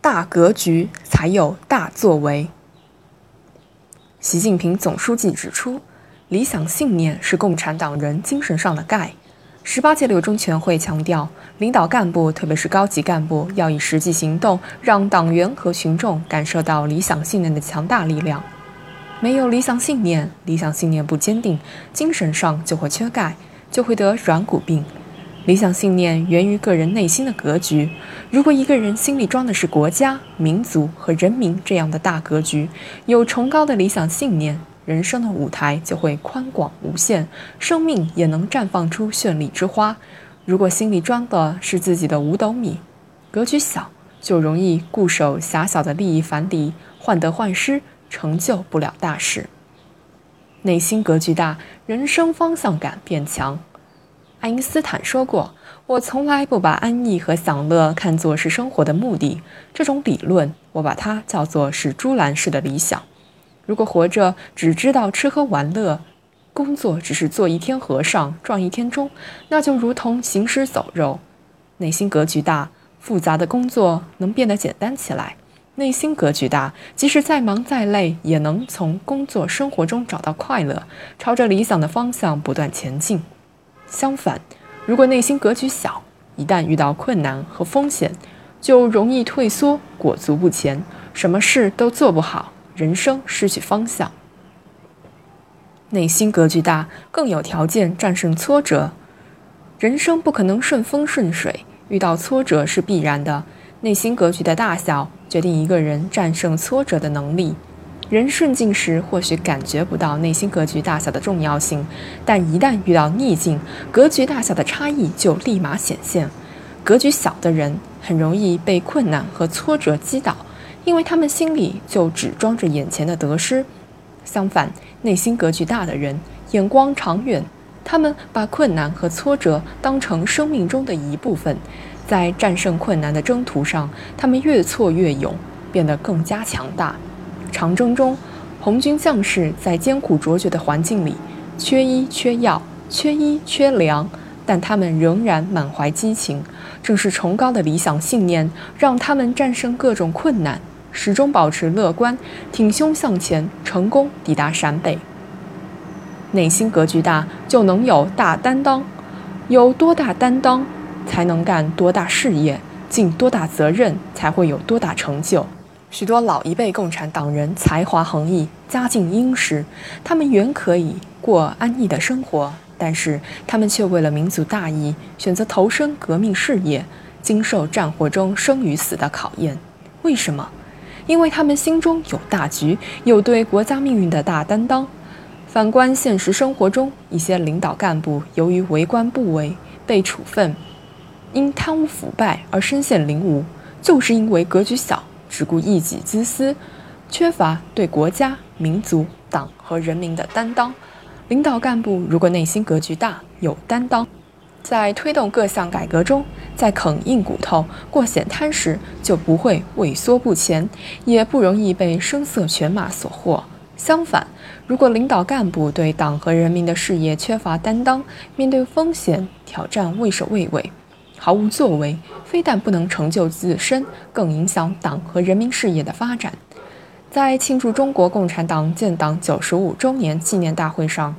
大格局才有大作为。习近平总书记指出，理想信念是共产党人精神上的钙。十八届六中全会强调，领导干部，特别是高级干部，要以实际行动让党员和群众感受到理想信念的强大力量。没有理想信念，理想信念不坚定，精神上就会缺钙，就会得软骨病。理想信念源于个人内心的格局。如果一个人心里装的是国家、民族和人民这样的大格局，有崇高的理想信念。人生的舞台就会宽广无限，生命也能绽放出绚丽之花。如果心里装的是自己的五斗米，格局小，就容易固守狭小的利益藩篱，患得患失，成就不了大事。内心格局大，人生方向感变强。爱因斯坦说过：“我从来不把安逸和享乐看作是生活的目的。”这种理论，我把它叫做是猪栏式的理想。如果活着只知道吃喝玩乐，工作只是做一天和尚撞一天钟，那就如同行尸走肉。内心格局大，复杂的工作能变得简单起来；内心格局大，即使再忙再累，也能从工作生活中找到快乐，朝着理想的方向不断前进。相反，如果内心格局小，一旦遇到困难和风险，就容易退缩，裹足不前，什么事都做不好。人生失去方向，内心格局大，更有条件战胜挫折。人生不可能顺风顺水，遇到挫折是必然的。内心格局的大小，决定一个人战胜挫折的能力。人顺境时或许感觉不到内心格局大小的重要性，但一旦遇到逆境，格局大小的差异就立马显现。格局小的人，很容易被困难和挫折击倒。因为他们心里就只装着眼前的得失，相反，内心格局大的人眼光长远，他们把困难和挫折当成生命中的一部分，在战胜困难的征途上，他们越挫越勇，变得更加强大。长征中，红军将士在艰苦卓绝的环境里，缺衣缺药，缺衣缺粮，但他们仍然满怀激情。正是崇高的理想信念，让他们战胜各种困难。始终保持乐观，挺胸向前，成功抵达陕北。内心格局大，就能有大担当。有多大担当，才能干多大事业，尽多大责任，才会有多大成就。许多老一辈共产党人才华横溢，家境殷实，他们原可以过安逸的生活，但是他们却为了民族大义，选择投身革命事业，经受战火中生与死的考验。为什么？因为他们心中有大局，有对国家命运的大担当。反观现实生活中，一些领导干部由于为官不为被处分，因贪污腐败而身陷囹圄，就是因为格局小，只顾一己之私，缺乏对国家、民族、党和人民的担当。领导干部如果内心格局大，有担当。在推动各项改革中，在啃硬骨头、过险滩时，就不会畏缩不前，也不容易被声色犬马所惑。相反，如果领导干部对党和人民的事业缺乏担当，面对风险挑战畏首畏尾，毫无作为，非但不能成就自身，更影响党和人民事业的发展。在庆祝中国共产党建党九十五周年纪念大会上，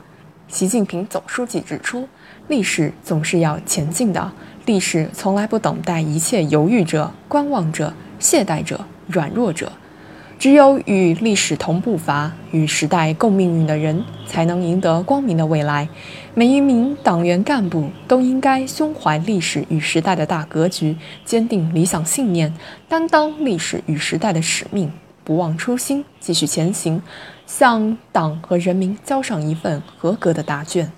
习近平总书记指出。历史总是要前进的，历史从来不等待一切犹豫者、观望者、懈怠者、软弱者。只有与历史同步伐、与时代共命运的人，才能赢得光明的未来。每一名党员干部都应该胸怀历史与时代的大格局，坚定理想信念，担当历史与时代的使命，不忘初心，继续前行，向党和人民交上一份合格的答卷。